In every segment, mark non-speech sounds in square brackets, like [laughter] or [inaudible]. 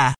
Yeah.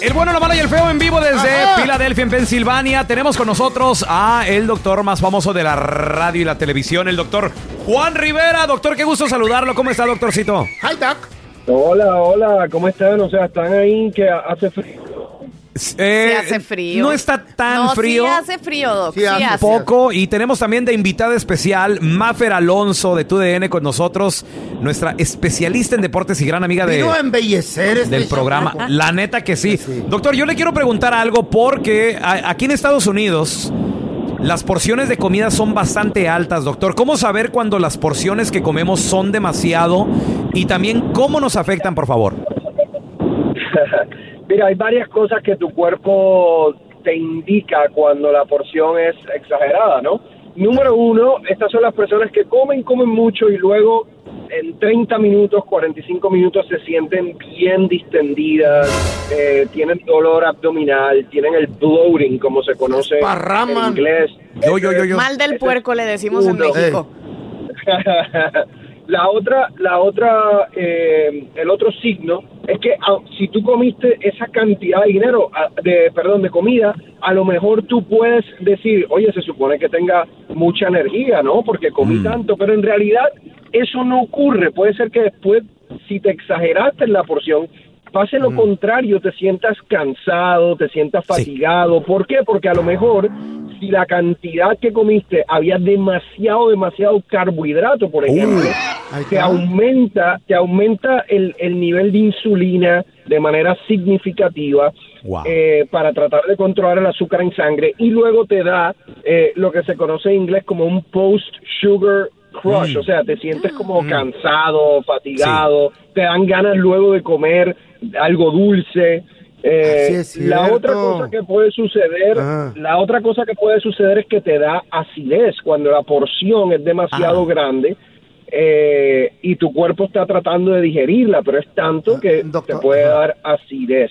el bueno, la mala y el feo en vivo desde Filadelfia, en Pensilvania. Tenemos con nosotros a el doctor más famoso de la radio y la televisión, el doctor Juan Rivera. Doctor, qué gusto saludarlo. ¿Cómo está, doctorcito? Hi, doc. Hola, hola, ¿cómo están? O sea, están ahí que hace frío. Eh, hace frío. No está tan no, frío. Sí hace frío, Doc. Sí Sí hace. Poco. Y tenemos también de invitada especial Mafer Alonso de TUDN con nosotros, nuestra especialista en deportes y gran amiga de, Vino a embellecer este del programa. La neta que sí. Doctor, yo le quiero preguntar algo porque aquí en Estados Unidos las porciones de comida son bastante altas, doctor. ¿Cómo saber cuando las porciones que comemos son demasiado? Y también cómo nos afectan, por favor. [laughs] Mira, hay varias cosas que tu cuerpo te indica cuando la porción es exagerada, ¿no? Número uno, estas son las personas que comen, comen mucho y luego en 30 minutos, 45 minutos se sienten bien distendidas, eh, tienen dolor abdominal, tienen el bloating, como se conoce en inglés. Yo, yo, yo, yo. Mal del puerco le decimos en. México. [laughs] la otra, la otra, eh, el otro signo es que ah, si tú comiste esa cantidad de dinero, ah, de, perdón, de comida, a lo mejor tú puedes decir, oye, se supone que tenga mucha energía, ¿no? Porque comí Mm. tanto, pero en realidad eso no ocurre. Puede ser que después, si te exageraste en la porción, pase lo contrario, te sientas cansado, te sientas Sí. fatigado. ¿Por qué? Porque a lo mejor si la cantidad que comiste había demasiado, demasiado carbohidrato, por ejemplo, ahí te aumenta, te aumenta el, el nivel de insulina de manera significativa Wow. eh, para tratar de controlar el azúcar en sangre y luego te da eh, lo que se conoce en inglés como un post-sugar crush, Mm. o sea, te sientes como cansado, fatigado, te dan ganas luego de comer algo dulce. Eh, es la otra cosa que puede suceder, Ah. la otra cosa que puede suceder es que te da acidez cuando la porción es demasiado Ah. grande eh, y tu cuerpo está tratando de digerirla, pero es tanto que doctor, te puede dar acidez.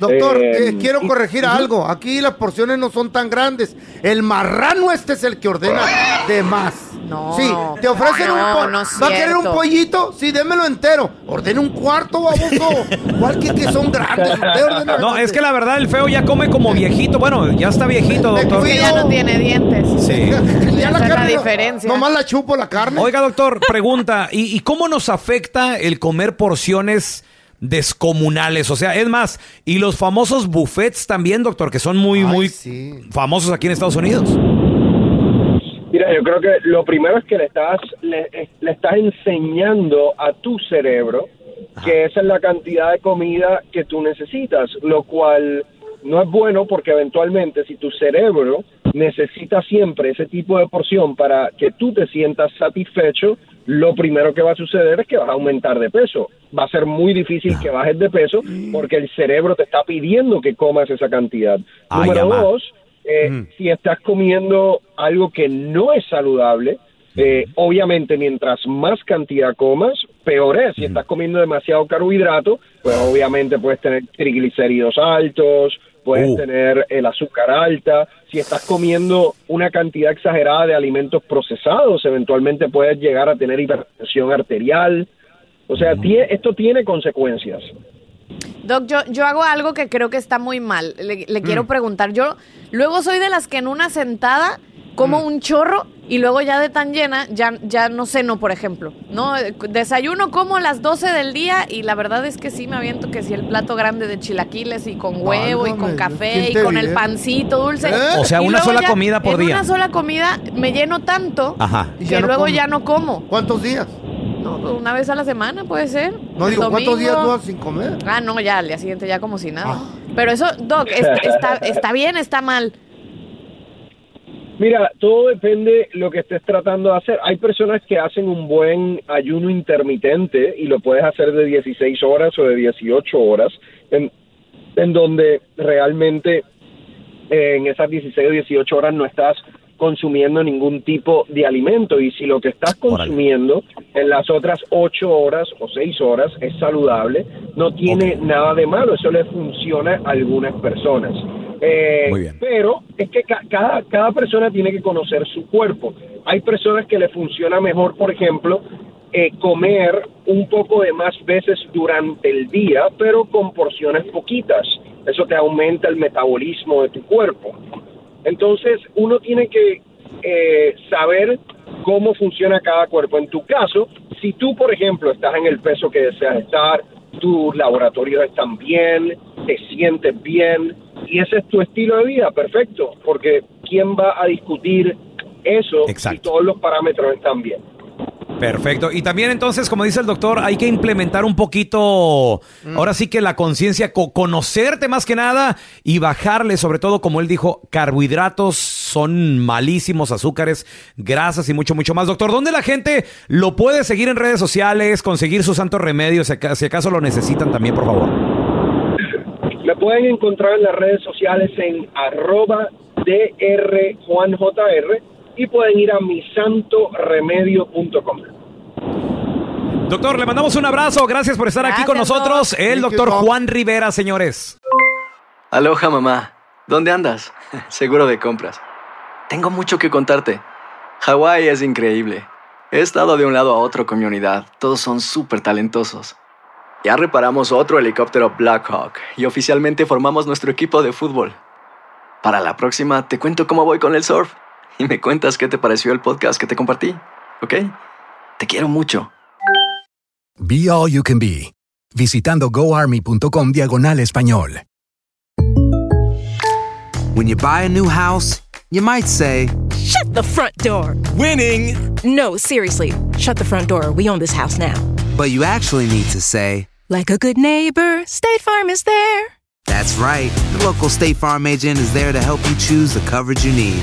Doctor, Eh, eh, quiero corregir algo. Aquí las porciones no son tan grandes. El marrano este es el que ordena de más. No. Sí, te ofrecen No, un po- no ¿Va a querer un pollito? Sí, démelo entero. Ordena un cuarto, baboso. ¿Cuál que, que son grandes? Usted ordena No, es que la verdad el feo ya come como viejito. Bueno, ya está viejito, doctor. Que ya no tiene dientes. Sí. [laughs] Ya la es la carne, diferencia. Nomás la chupo la carne. Oiga, doctor, pregunta, ¿y, y cómo nos afecta el comer porciones descomunales? O sea, es más, y los famosos buffets también, doctor, que son muy, Ay, muy sí. famosos aquí en Estados Unidos. Mira, yo creo que lo primero es que le estás, le, eh, le estás enseñando a tu cerebro que esa es la cantidad de comida que tú necesitas, lo cual no es bueno porque eventualmente si tu cerebro necesita siempre ese tipo de porción para que tú te sientas satisfecho, lo primero que va a suceder es que vas a aumentar de peso. Va a ser muy difícil que bajes de peso porque el cerebro te está pidiendo que comas esa cantidad. Ay, Número ama. dos, eh, si estás comiendo algo que no es saludable, eh, obviamente mientras más cantidad comas, peor es. Si estás comiendo demasiado carbohidrato, pues obviamente puedes tener triglicéridos altos, puedes Uh. tener el azúcar alta. Si estás comiendo una cantidad exagerada de alimentos procesados, eventualmente puedes llegar a tener hipertensión arterial. O sea, tie- esto tiene consecuencias. Doc, yo, yo hago algo que creo que está muy mal. Le, le Mm. quiero preguntar. Yo luego soy de las que en una sentada como Mm. un chorro y luego ya de tan llena, ya, ya no ceno, por ejemplo. ¿no? Eh, Desayuno como a las 12 del día y la verdad es que sí me aviento que si el plato grande de chilaquiles y con huevo y con café ¿quién y con el pancito dulce. ¿Eh? O sea, una sola ya comida por en día. una sola comida me lleno tanto Ajá. Y que ya no luego ya no como. ¿Cuántos días? No, una vez a la semana puede ser. No El digo, ¿cuántos días no sin comer? Ah, no, ya al día siguiente ya como si nada. Ah. Pero eso, Doc, es- [laughs] está, está bien, está mal. Mira, todo depende lo que estés tratando de hacer. Hay personas que hacen un buen ayuno intermitente y lo puedes hacer de 16 horas o de 18 horas, en, en donde realmente eh, en esas 16 o 18 horas no estás consumiendo ningún tipo de alimento y si lo que estás consumiendo en las otras 8 horas o 6 horas es saludable, no tiene nada de malo, eso le funciona a algunas personas. Eh, Muy bien. Pero es que ca- cada, cada persona tiene que conocer su cuerpo. Hay personas que le funciona mejor, por ejemplo, eh, comer un poco de más veces durante el día, pero con porciones poquitas. Eso te aumenta el metabolismo de tu cuerpo. Entonces, uno tiene que eh, saber cómo funciona cada cuerpo. En tu caso, si tú, por ejemplo, estás en el peso que deseas estar, tus laboratorios están bien, te sientes bien, y ese es tu estilo de vida, perfecto, porque ¿quién va a discutir eso si todos los parámetros están bien? Perfecto. Y también entonces, como dice el doctor, hay que implementar un poquito, ahora sí que la conciencia, co- conocerte más que nada y bajarle, sobre todo, como él dijo, carbohidratos son malísimos, azúcares, grasas y mucho, mucho más. Doctor, ¿dónde la gente lo puede seguir en redes sociales, conseguir sus santos remedios, si acaso lo necesitan también, por favor? Me pueden encontrar en las redes sociales en arroba drjuanjr y pueden ir a misantoremedio.com. Doctor, le mandamos un abrazo. Gracias por estar aquí con nosotros. El Thank you, doctor Doc. Juan Rivera, señores. Aloha mamá, ¿dónde andas? [laughs] Seguro de compras. Tengo mucho que contarte. Hawái es increíble. He estado de un lado a otro con mi unidad. Todos son súper talentosos. Ya reparamos otro helicóptero Blackhawk y oficialmente formamos nuestro equipo de fútbol. Para la próxima te cuento cómo voy con el surf y me cuentas qué te pareció el podcast que te compartí, ¿ok? Te quiero mucho. Be All You Can Be, visitando goarmy.com diagonal español. When you buy a new house, you might say, Shut the front door. Winning. No, seriously. Shut the front door. We own this house now. but you actually need to say, Like a good neighbor, State Farm is there. That's right. The local State Farm agent is there to help you choose the coverage you need.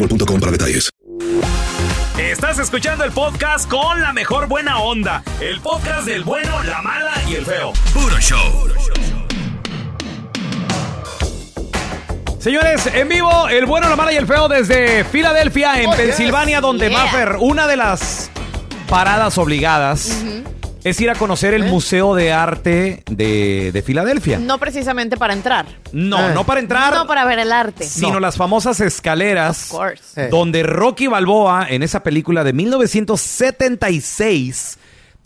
boostmobile.com para detalles. Estás escuchando el podcast con la mejor buena onda. El podcast del bueno, la mala y el feo. Puro show. Señores, en vivo, el bueno, la mala y el feo desde Filadelfia, en Oh, Pensilvania, yes. donde Yeah. Maffer, una de las paradas obligadas es ir a conocer ¿Eh? el Museo de Arte de, de Filadelfia. No precisamente para entrar. No, Eh. no para entrar, No para ver el arte. sino las famosas escaleras Of course. Eh. donde Rocky Balboa en esa película de 1976,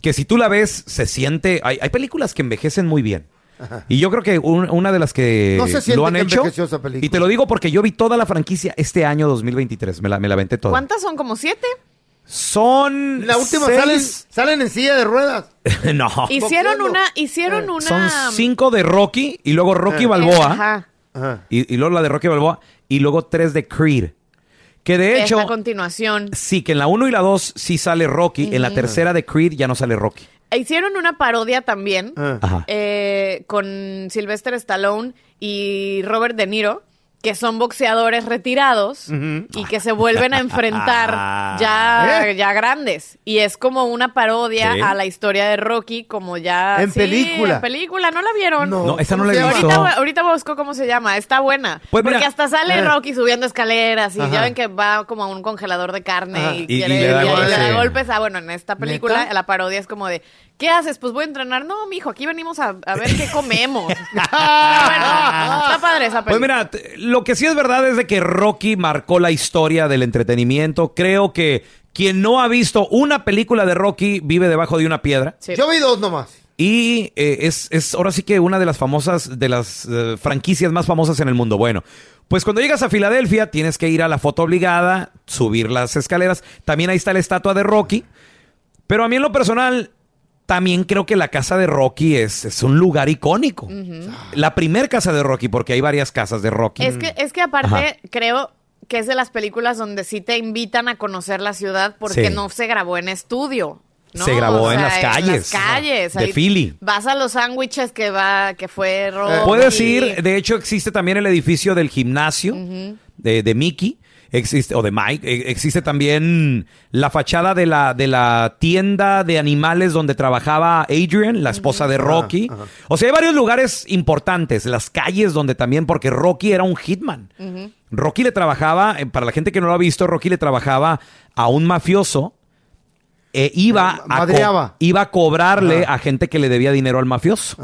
que si tú la ves se siente, hay, hay películas que envejecen muy bien. Y yo creo que un- una de las que No se siente lo han que hecho, envejeció esa película. y te lo digo porque yo vi toda la franquicia este año 2023, me la, me la aventé toda. ¿Cuántas son? ¿Como siete? Son La última seis- salen, salen en silla de ruedas. [laughs] no, Hicieron una, hicieron una. son cinco de Rocky y luego Rocky Eh. Balboa. Ajá. Ajá. Y, y luego la de Rocky Balboa y luego tres de Creed. Que de hecho, la continuación. sí, que en la 1 y la 2 sí sale Rocky, en la tercera de Creed ya no sale Rocky. Hicieron una parodia también Ah. Ajá. eh, con Sylvester Stallone y Robert De Niro, que son boxeadores retirados y que se vuelven a enfrentar [laughs] ya, ¿Eh? ya grandes. Y es como una parodia Sí. a la historia de Rocky, como ya... En Sí, película. en película, ¿no la vieron? No, esa no ¿cómo la he visto. Ahorita, ahorita busco cómo se llama, está buena. Pues Porque hasta sale eh. Rocky subiendo escaleras y Ajá. ya ven que va como a un congelador de carne Ajá. y, Y- y quiere- le da y- y golpes. le da golpes. Ah, bueno, en esta película ¿Neta? la parodia es como de, ¿qué haces? Pues voy a entrenar. No, mijo, aquí venimos a, a ver qué [laughs] comemos. [laughs] Pero bueno, está padre esa Pues película. mira, t- lo que sí es verdad es de que Rocky marcó la historia del entretenimiento. Creo que quien no ha visto una película de Rocky vive debajo de una piedra. Sí. Yo vi dos nomás. Y eh, es, es ahora sí que una de las famosas, de las eh, franquicias más famosas en el mundo. Bueno, pues cuando llegas a Filadelfia tienes que ir a la foto obligada, subir las escaleras. También ahí está la estatua de Rocky. Pero a mí en lo personal, también creo que la casa de Rocky es, es un lugar icónico. La primer casa de Rocky, porque hay varias casas de Rocky. Es que, es que aparte Ajá. creo que es de las películas donde sí te invitan a conocer la ciudad porque Sí. no se grabó en estudio. ¿no? Se grabó en las En calles. las calles. De Ahí Philly. Vas a los sándwiches que va, que fue Rocky. Puedes ir, de hecho existe también el edificio del gimnasio de, de Mickey. Existe, o de Mike, eh, existe también la fachada de la, de la tienda de animales donde trabajaba Adrian, la esposa de Rocky. O sea, hay varios lugares importantes, las calles donde también, porque Rocky era un hitman. Rocky le trabajaba, eh, para la gente que no lo ha visto, Rocky le trabajaba a un mafioso. e iba, a iba a cobrarle a gente que le debía dinero al mafioso.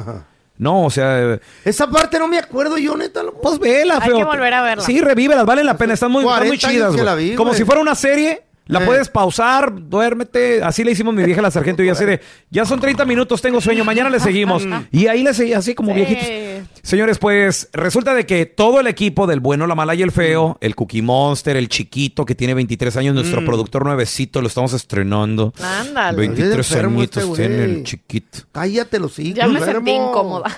No, o sea, eh, Esa parte no me acuerdo yo, neta. loco. pues vela, Hay feo. que volver a verla. Sí, revívelas, valen la pena, están muy, están muy 40 años chidas, que güey. la vi, Como güey. si fuera una serie, la Eh. puedes pausar, duérmete. Así le hicimos mi vieja la sargento y así de, ya son 30 minutos, tengo sueño, mañana le seguimos. y ahí le seguí así como Sí. viejitos. Señores, pues resulta de que todo el equipo del bueno, la mala y el Mm. feo, el Cookie Monster, el chiquito que tiene 23 años, nuestro Mm. productor nuevecito, lo estamos estrenando. Ándale. 23 enfermo añitos este tiene el chiquito. Cállate los hijos. Ya me sentí incómoda.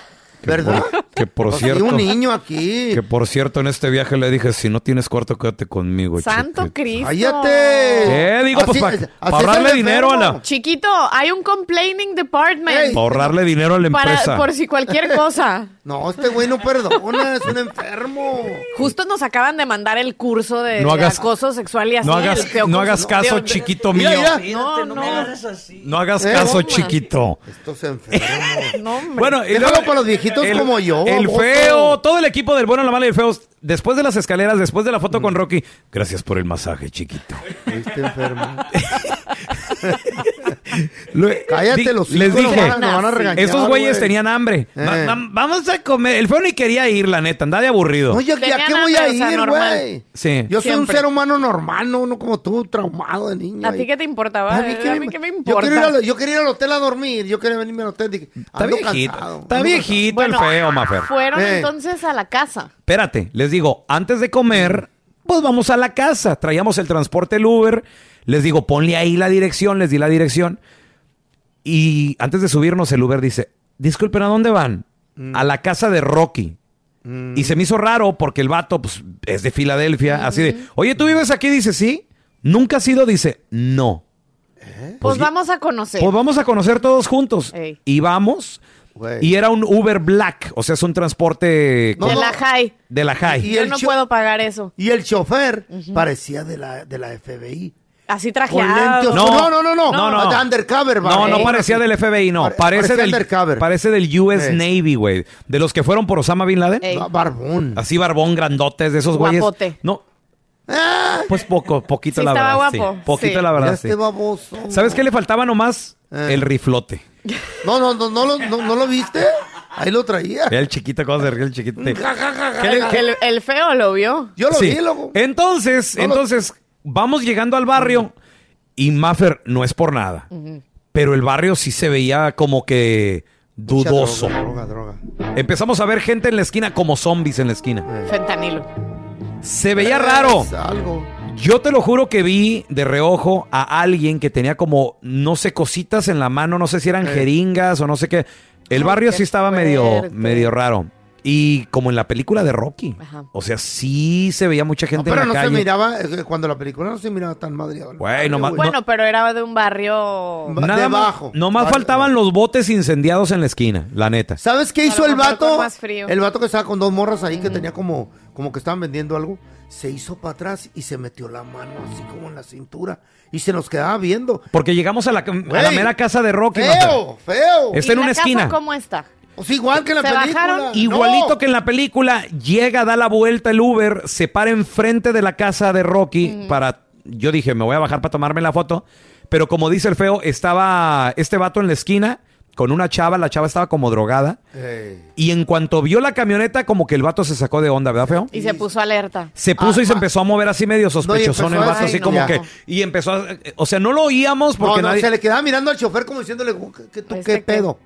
¿Verdad? Que [laughs] por Pues, cierto. y un niño aquí. Que por cierto, en este viaje le dije, si no tienes cuarto, quédate conmigo. Santo chiquito". Cristo. ¡Cállate! ¿Qué? Digo, pues Así- para así ahorrarle dinero a la... Chiquito, hay un complaining department. Para ahorrarle dinero a la para, empresa. por si cualquier cosa. [laughs] No, este güey no perdona, es un enfermo. Justo nos acaban de mandar el curso de, No de hagas- acoso sexual y así. no hagas- no hagas caso, de- chiquito Mira, mío. mira. No, no. No hagas Eh, caso, chiquito. Estos enfermos. [laughs] No, hombre. Bueno, y luego- para los viejitos el- como yo, El baboso. feo, todo el equipo del bueno, la mala y el feo, después de las escaleras, después de la foto Mm. con Rocky, gracias por el masaje, chiquito. Este enfermo. [laughs] Lo- Cállate los Les hijos, nos dije, van a- nos van a regañar, estos güeyes güey. tenían hambre. Eh. Va- va- vamos a comer. El feo ni quería ir, la neta, andaba de aburrido. No, yo, ¿a qué voy a hambre, o sea, ir, güey? Sí. Yo soy un ser humano normal, no, no como tú, traumado de niño. ¿A ti qué te importaba? A mí qué ¿A me- mí qué me Yo importa? quería, ir al, yo quería ir al hotel a dormir, yo quería venirme al hotel. Dije, Está viejito. cansado, Está viejito Bueno, el feo, Mafer. Fueron Eh. entonces a la casa. Espérate, les digo, antes de comer, Pues vamos a la casa. Traíamos el transporte el Uber. Les digo, ponle ahí la dirección. Les di la dirección. Y antes de subirnos, el Uber dice, disculpen, ¿a dónde van? A la casa de Rocky. Y se me hizo raro porque el vato pues, es de Filadelfia. Así de, oye, ¿tú vives aquí? Dice, sí. Nunca ha sido, dice, no. Pues, vamos a conocer. Pues vamos a conocer todos juntos. Ey. Y vamos. Y era un Uber Black, o sea, es un transporte de con- la high. de la high. Yo no puedo pagar eso. Y el chofer parecía de la, de la FBI. Así trajeado. No, no, no, no. No, no. De undercover. No, no parecía del FBI, no. Pare- parece parecía del, undercover. parece del US Eh. Navy, güey. De los que fueron por Osama Bin Laden. Ey. Barbón. Así barbón, grandotes, de esos güeyes. Guapote. No. Pues poco, poquito Sí, la estaba verdad. guapo. Sí. Poquito Sí. la verdad, sí. este baboso. ¿Sabes qué le faltaba nomás? Eh. El riflote. No, no, no, no, lo- no, ¿no lo viste? Ahí lo traía. Era el chiquito, cómo se ríe el chiquito. Ja, ja, ja, ja, ¿Qué le- ja. qué- El, el feo lo vio. Yo lo Sí. vi, loco. Entonces, No lo- entonces, vamos llegando al barrio y Maffer no es por nada. Pero el barrio sí se veía como que dudoso. Droga, droga, droga. Empezamos a ver gente en la esquina como zombies en la esquina. Fentanilo. Se veía raro. Algo. Yo te lo juro que vi de reojo a alguien que tenía como, no sé, cositas en la mano, no sé si eran Eh. jeringas o no sé qué. El barrio qué sí estaba medio, medio raro. Y como en la película de Rocky. Ajá. O sea, sí se veía mucha No, gente pero en no la se calle. miraba, eh, cuando la película no se miraba tan madreado. Güey, no- Bueno, pero era de un barrio. Nada más, debajo. nomás Barrio- faltaban los botes incendiados en la esquina, la neta. ¿Sabes qué A hizo lo el mejor vato? con más frío. El vato que estaba con dos morras ahí que tenía como, como que estaban vendiendo algo. Se hizo para atrás y se metió la mano así como en la cintura. Y se nos quedaba viendo. Porque llegamos a la, a la Güey, mera casa de Rocky. Feo, feo. Está en ¿Y una esquina. cómo está? Pues igual que en la ¿Se película. bajaron? Igualito No. que en la película, llega, da la vuelta el Uber, se para enfrente de la casa de Rocky para... Yo dije, me voy a bajar para tomarme la foto. Pero como dice el feo, estaba este vato en la esquina con una chava, la chava estaba como drogada. Y en cuanto vio la camioneta, como que el vato se sacó de onda, ¿verdad, feo? Y se puso alerta. Se puso Ah, y se ah. empezó a mover así medio sospechosón el vato, así como que... Y empezó a... O sea, no lo oíamos porque no, no, nadie... se le quedaba mirando al chofer como diciéndole, ¿qué, qué- tú Este qué qué. pedo?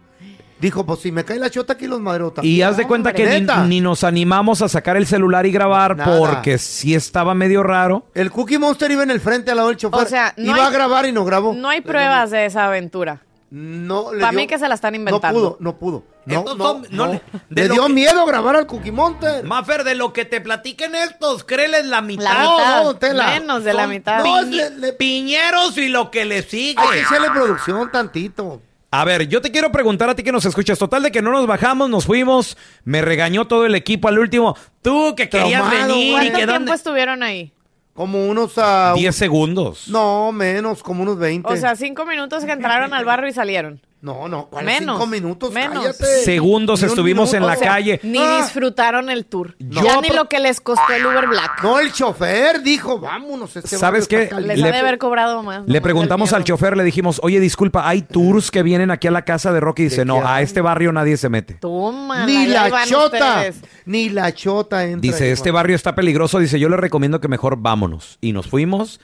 Dijo, pues si me cae la chota aquí los madreos Y haz de cuenta que ni, nos animamos a sacar el celular y grabar Nada. porque sí estaba medio raro. El Cookie Monster iba en el frente al lado del chofer. O sea, no iba hay- a grabar y no grabó. No hay pruebas de esa aventura. No, le Pa' dio- mí que se la están inventando. No pudo, no pudo. No, no, son- no no. le- dio que- miedo grabar al Cookie Monster. Mafer, de lo que te platiquen estos, créeles la mitad. La No, mitad. no, Tela. Menos de la mitad. No, le- le- Piñeros y lo que le sigue. hay que hacerle producción tantito. A ver, yo te quiero preguntar a ti que nos escuchas. Total de que no nos bajamos, nos fuimos. Me regañó todo el equipo al último. Tú que querías venir y güey. que ¿Cuánto tiempo dónde... estuvieron ahí? Como unos... ah, 10 segundos. No, menos, como unos 20. O sea, cinco minutos que entraron al barrio y salieron. No, no, ¿cuál menos, cinco minutos? menos. Cállate. Segundos estuvimos en la O sea, calle. Ni Ah. disfrutaron el tour. Yo ya ni lo que les costó el Uber Black. No, el chofer dijo, vámonos. Este ¿Sabes qué? Les Le- ha de haber cobrado más. Le preguntamos al chofer, le dijimos, oye, disculpa, ¿hay tours que vienen aquí a la casa de Rocky? Y dice, ¿De no, a este barrio nadie se mete. Toma. Ni la chota. Ni la chota entra. Dice, este barrio está peligroso. Dice, yo le recomiendo que mejor vámonos. Y nos fuimos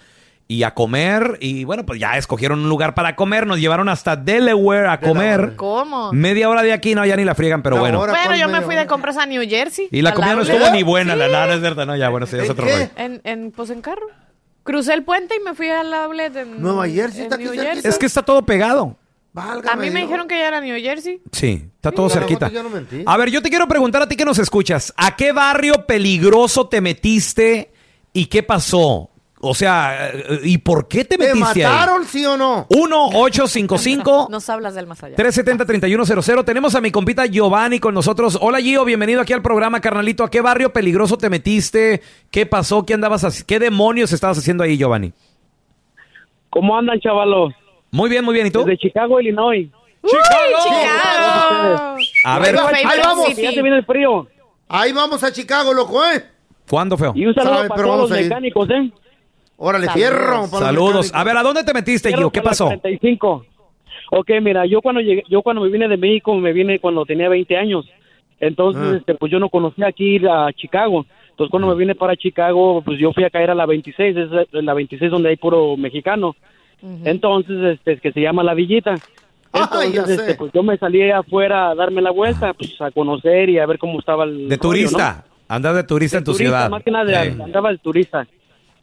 y a comer. Y bueno, pues ya escogieron un lugar para comer. Nos llevaron hasta Delaware a comer. ¿Cómo? Media hora de aquí, no, ya ni la friegan, pero bueno. hora. Bueno, ¿cuál yo me fui de compras a New Jersey. Y la comida no estuvo ni buena, la nada es verdad. No, ya, bueno, sí, es ¿En otro rollo. En, en, pues en carro. Crucé el puente y me fui al outlet en Nueva Jersey, en está aquí New cerquita. Jersey. Es que está todo pegado. Válgame A mí me Dios. dijeron que ya era New Jersey. Sí, está todo cerquita. mejor yo no mentí. A ver, yo te quiero preguntar a ti que nos escuchas. ¿A qué barrio peligroso te metiste y qué pasó? O sea, eh, ¿y por qué te ¿Te metiste ahí? mataron, sí o no? 1-855. [laughs] Nos hablas del más allá. 370-3100. Tenemos a mi compita Giovanni con nosotros. Hola Gio, bienvenido aquí al programa, carnalito. ¿A qué barrio peligroso te metiste? ¿Qué pasó? ¿Qué andabas haci- ¿Qué demonios estabas haciendo ahí, Giovanni? ¿Cómo andan, chavalos? Muy bien, muy bien. ¿Y tú? Desde Chicago, Illinois. ¡Chicago! A ver, ahí vamos. City. Ya se viene el frío. Ahí vamos a Chicago, loco, ¿eh? ¿cuándo, feo? Y un saludo Sabe, para pero todos los mecánicos, ¿eh? Órale, Saludos. fierro. Saludos. A ver, ¿a dónde te metiste, Gio? ¿Qué pasó? 45. Ok, mira, yo cuando llegué, yo cuando me vine de México, me vine cuando tenía 20 años. Entonces, Ah. este, pues yo no conocía aquí ir a Chicago. Entonces, cuando me vine para Chicago, pues yo fui a caer a la 26, es la 26 donde hay puro mexicano. Entonces, este, que se llama La Villita. Ya Entonces, este, sé. pues yo me salí afuera a darme la vuelta, pues a conocer y a ver cómo estaba el De rollo, ¿no? turista. Andas de turista en tu turista, ciudad. Más que nada, Eh. andaba de turista.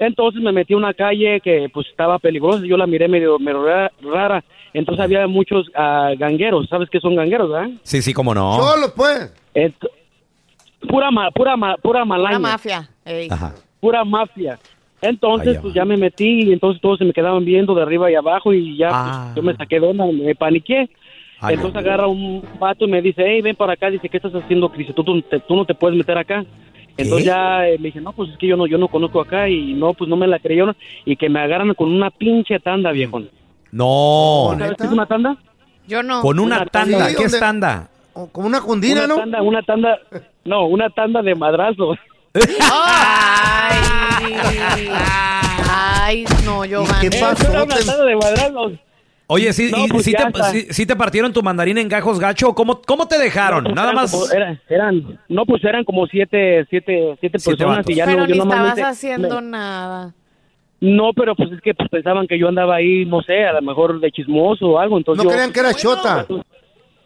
Entonces me metí a una calle que pues estaba peligrosa, yo la miré medio, medio ra- rara. Entonces había muchos ah, gangueros, ¿sabes qué son gangueros, verdad? Sí, sí, cómo no. Solo, pues. Ent- pura, ma- pura, ma- pura malaña. Una mafia. ey. Pura mafia. Entonces, pues ya me metí y entonces todos se me quedaban viendo de arriba y abajo y ya Ah. pues, yo me saqué de onda, me paniqué. Ay, entonces agarra un vato y me dice, hey, ven para acá. Dice, ¿qué estás haciendo, Cris? Tú, tú no te puedes meter acá. Entonces ya eh, le dije, no, pues es que yo no, yo no conozco acá y no, pues no me la creyeron y que me agarran con una pinche tanda, viejo. No. ¿Sabes qué es una tanda? Yo no. Con una tanda. Sí, ¿Qué es tanda? Como una cundina, una ¿no? Tanda, una tanda, no, una tanda de madrazos. Ay, [laughs] ay, no, Giovanni. qué era una tanda de madrazos. Oye, sí, No, y- pues sí, te, sí- sí te partieron tu mandarín en gajos gacho. ¿o ¿Cómo, cómo te dejaron? Pues Nada más. como- era- eran, no, pues eran como siete, siete, siete Siete personas vatos. y ya Pero no, yo ni estabas haciendo me- nada. No, pero pues es que pues, pensaban que yo andaba ahí, no sé, a lo mejor de chismoso o algo, entonces No yo... creían que era chota.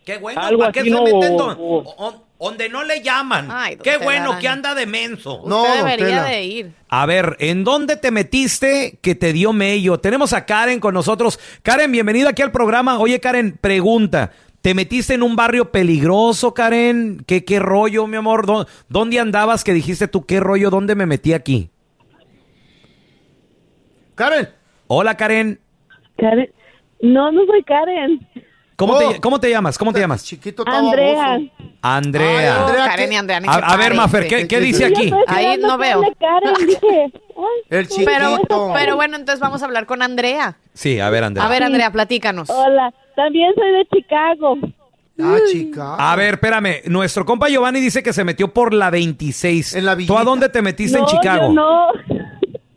Qué bueno, Algo ¿para qué así, se no, meten o- o- donde no le llaman? Ay, Qué bueno que anda de menso. No, Usted don debería de ir. A ver, ¿en dónde te metiste que te dio mello? Tenemos a Karen con nosotros. Karen, bienvenida aquí al programa. Oye, Karen, pregunta. ¿Te metiste en un barrio peligroso, Karen? ¿Qué, qué rollo, mi amor? ¿Dó- ¿Dónde andabas que dijiste tú qué rollo? ¿Dónde me metí aquí? Karen. Hola, Karen. Karen. No, no soy Karen. ¿Cómo, Oh. te, ¿Cómo te llamas? ¿Cómo te llamas? Chiquito Andrea. Andrea. Ay, Andrea, Oh, Karen y Andrea, A, ver. Mafer, ¿qué, qué dice aquí? Ahí no veo. Karen, dije. [laughs] El Pero, chiquito. pero bueno, entonces vamos a hablar con Andrea. Sí, a ver, Andrea. A ver, Andrea, platícanos. Hola, también soy de Chicago. Ah, chica. A ver, espérame. Nuestro compa Giovanni dice que se metió por la 26. En la ¿Tú a dónde te metiste en Chicago? Yo no.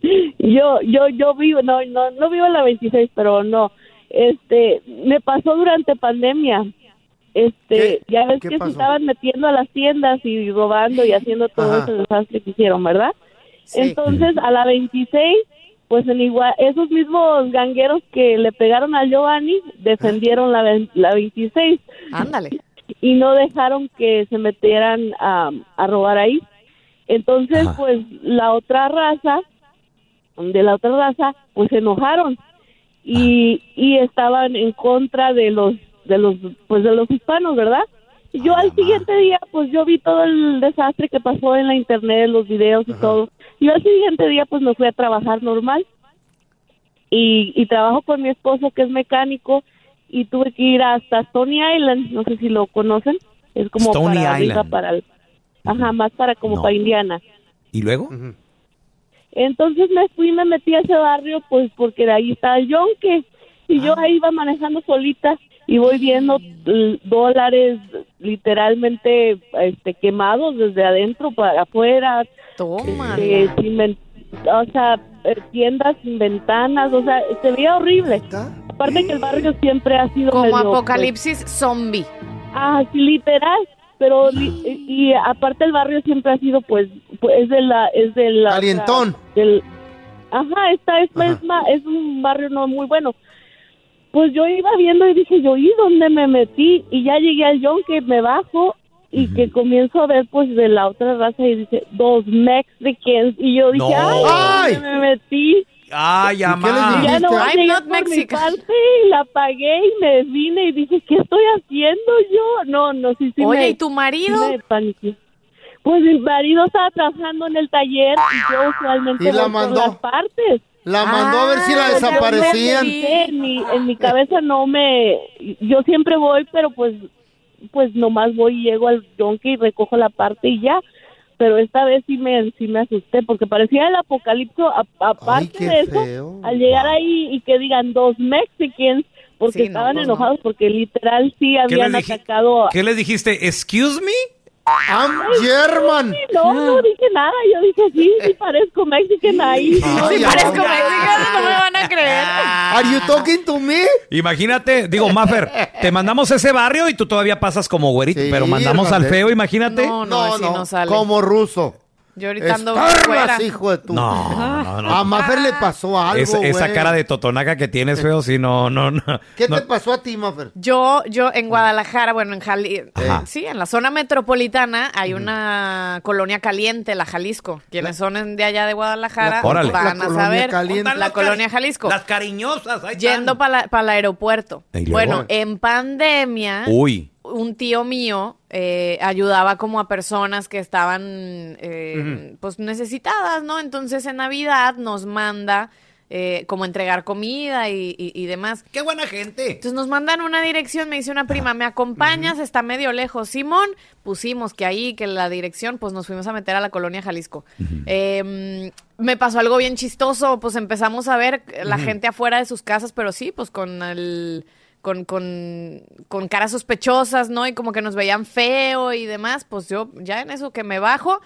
[laughs] Yo, yo, yo vivo, no, no, no vivo en la 26, pero no. Este, me pasó durante pandemia. Este, ¿Qué? ya ves ¿Qué que pasó? se estaban metiendo a las tiendas y robando y haciendo todo Ajá. ese desastre que hicieron, ¿verdad? Sí. Entonces, a la 26, pues en igual, esos mismos gangueros que le pegaron a Giovanni defendieron la, la 26 Ándale. [laughs] y no dejaron que se metieran a, a robar ahí. Entonces, Ajá. pues la otra raza, de la otra raza, pues se enojaron y, y estaban en contra de los, de los, pues de los hispanos, ¿verdad? Y yo al siguiente día, pues yo vi todo el desastre que pasó en la internet, los videos y todo. Yo al siguiente día, pues me fui a trabajar normal y, y trabajo con mi esposo que es mecánico y tuve que ir hasta Stony Island, no sé si lo conocen, es como Stony para arriba, Island. para el, ajá, más para como No. para Indiana. ¿Y luego? Ujú. Entonces me fui, me metí a ese barrio, pues porque de ahí está el yonque. Y yo ahí iba manejando solita y voy viendo dólares literalmente este, quemados desde adentro para afuera. Toma. eh, o sea, eh, tiendas sin ventanas, o sea, se veía horrible. ¿Está? Aparte que el barrio siempre ha sido Como medio, pues, apocalipsis zombie. Ah, sí, literal. Pero li- y, y aparte el barrio siempre ha sido pues, pues es de la es de la Calientón. del Ajá, esta es, Ajá. es es un barrio no muy bueno. Pues yo iba viendo y dije, yo, ¿y dónde me metí? Y ya llegué al John que me bajo y que comienzo a ver pues de la otra raza y dice, dos Mexicans. Y yo dije, No. ay, ¿dónde me metí? Ay, qué les amá. Y ya no I'm not Mexican. parte y la pagué y me vine y dije, ¿qué estoy haciendo yo? No, no, sí, sí Oye, me- ¿y tu marido? sí me paniqué. Pues mi marido estaba trabajando en el taller y yo usualmente Y la voy por mandó. las partes. La mandó a ver si la Ah, ya desaparecían. En mi, en mi cabeza no me... Yo siempre voy, pero pues pues nomás voy y llego al donkey y recojo la parte y ya. Pero esta vez sí me, sí me asusté porque parecía el apocalipso. A- aparte de eso, feo. al llegar ahí y que digan dos Mexicans, porque Sí, no, estaban no. enojados porque literal sí ¿Qué habían atacado... a- ¿Qué les dijiste? ¿Excuse me? I'm German. No, no dije nada. Yo dije, sí, sí parezco mexican ahí. Si parezco ay. mexicana, no me van a creer. Are you talking to me? Imagínate, digo, Maffer, te mandamos a ese barrio y tú todavía pasas como güerito, Sí, pero mandamos al feo, imagínate. No, no, así no, sale. como ruso. Yo ahorita ando fuera. hijo de tu. No, no, no. A Maffer le pasó algo, Es- esa güey. cara de totonaca que tienes, feo, sí, no, no, no. ¿Qué no. te pasó a ti, Maffer? Yo, yo en Guadalajara, bueno, en Jalisco, Ajá. sí, en la zona metropolitana hay una colonia caliente, la Jalisco. Quienes son de allá de Guadalajara La- Órale. van la a colonia saber. caliente. La colonia Jalisco. Las cariñosas, ahí Yendo para el aeropuerto. Bueno, en pandemia, Uy. Un tío mío eh, ayudaba como a personas que estaban eh, pues necesitadas, ¿no? Entonces en Navidad nos manda eh, como entregar comida y, y- y demás. ¡Qué buena gente! Entonces nos mandan una dirección, me dice una prima, ¿me acompañas? Está medio lejos. Simón, pusimos que ahí, que la dirección, pues nos fuimos a meter a la colonia Jalisco. Eh, me pasó algo bien chistoso, pues empezamos a ver la gente afuera de sus casas, pero sí, pues con el... Con, con, con caras sospechosas, ¿no? Y como que nos veían feo y demás, pues yo ya en eso que me bajo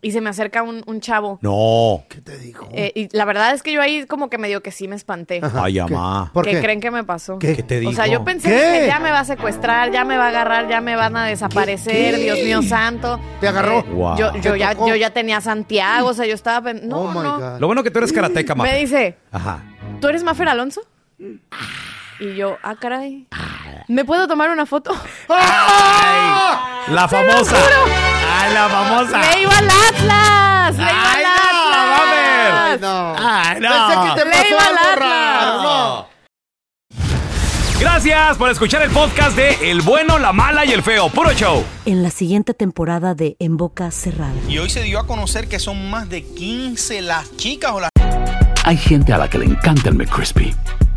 y se me acerca un, un chavo. No. ¿Qué te dijo? Eh, y la verdad es que yo ahí como que medio que sí me espanté. Ay, amá. ¿Por ¿Qué, qué? creen que me pasó? ¿Qué? ¿Qué te O sea, dijo? yo pensé ¿Qué? que ya me va a secuestrar, ya me va a agarrar, ya me van a desaparecer, ¿Qué? Dios mío santo. ¿Te agarró? Eh, Wow. yo, yo ¿Te ya, tocó? yo ya tenía Santiago, o sea, yo estaba... No, oh my no. God. Lo bueno que tú eres karateca, Me Mafer. dice, Ajá. ¿tú eres Mafer Alonso? Y yo, ah, caray. ¿Me puedo tomar una foto? [laughs] La famosa. Ay, la famosa. ¡Le iba al Atlas! ¡Le iba Ay, al no, Atlas! Ay, no. Ay, no. Pensé que te Le pasó iba al Atlas. no. Gracias por escuchar el podcast de El bueno, la mala y el feo. Puro show. En la siguiente temporada de En Boca Cerrada. Y hoy se dio a conocer que son más de 15 las chicas o las... Hay gente a la que le encanta el McCrispy